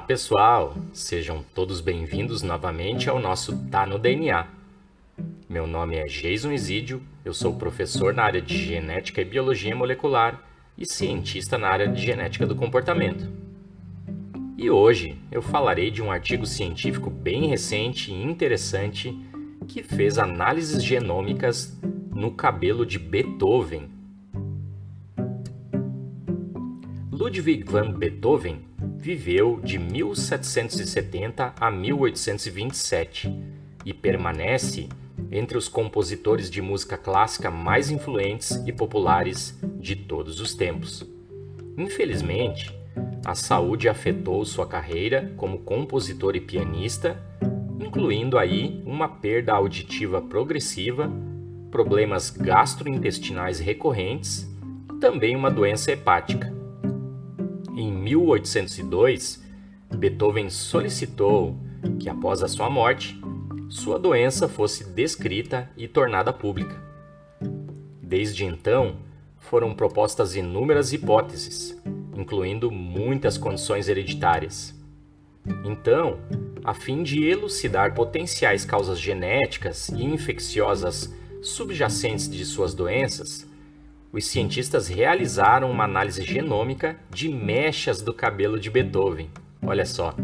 pessoal, sejam todos bem-vindos novamente ao nosso Tá no DNA. Meu nome é Jason Isidio, eu sou professor na área de Genética e Biologia Molecular e cientista na área de Genética do Comportamento. E hoje eu falarei de um artigo científico bem recente e interessante que fez análises genômicas no cabelo de Beethoven. Ludwig van Beethoven viveu de 1770 a 1827 e permanece entre os compositores de música clássica mais influentes e populares de todos os tempos. Infelizmente, a saúde afetou sua carreira como compositor e pianista, incluindo aí uma perda auditiva progressiva, problemas gastrointestinais recorrentes e também uma doença hepática. Em 1802, Beethoven solicitou que, após a sua morte, sua doença fosse descrita e tornada pública. Desde então, foram propostas inúmeras hipóteses, incluindo muitas condições hereditárias. Então, a fim de elucidar potenciais causas genéticas e infecciosas subjacentes de suas doenças, os cientistas realizaram uma análise genômica de mechas do cabelo de Beethoven. Olha só.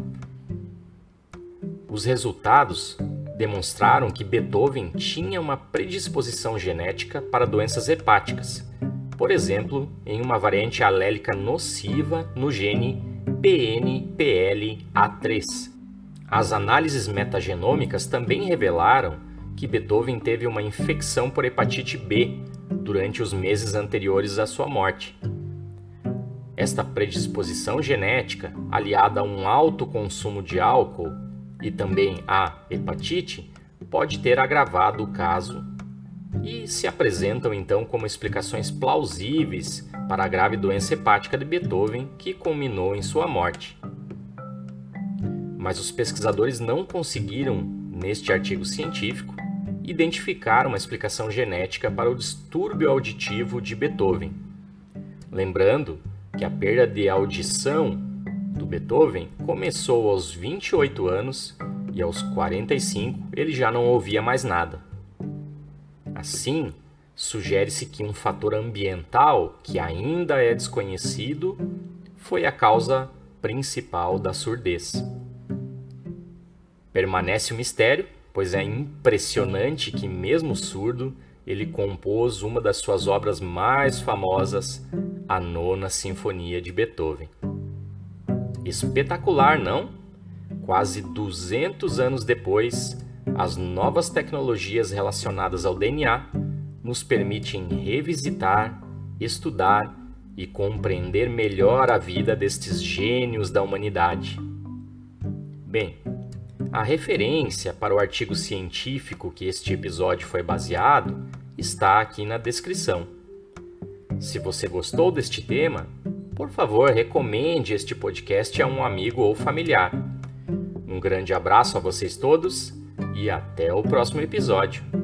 Os resultados demonstraram que Beethoven tinha uma predisposição genética para doenças hepáticas, por exemplo, em uma variante alélica nociva no gene PNPLA3. As análises metagenômicas também revelaram que Beethoven teve uma infecção por hepatite B durante os meses anteriores à sua morte. Esta predisposição genética, aliada a um alto consumo de álcool e também a hepatite, pode ter agravado o caso e se apresentam então como explicações plausíveis para a grave doença hepática de Beethoven que culminou em sua morte. Mas os pesquisadores não conseguiram, neste artigo científico, identificar uma explicação genética para o distúrbio auditivo de Beethoven. Lembrando que a perda de audição do Beethoven começou aos 28 anos e aos 45 ele já não ouvia mais nada. Assim, sugere-se que um fator ambiental que ainda é desconhecido foi a causa principal da surdez. Permanece o mistério pois é impressionante que, mesmo surdo, ele compôs uma das suas obras mais famosas, a Nona Sinfonia de Beethoven. Espetacular, não? Quase 200 anos depois, as novas tecnologias relacionadas ao DNA nos permitem revisitar, estudar e compreender melhor a vida destes gênios da humanidade. Bem, a referência para o artigo científico que este episódio foi baseado está aqui na descrição. Se você gostou deste tema, por favor, recomende este podcast a um amigo ou familiar. Um grande abraço a vocês todos e até o próximo episódio.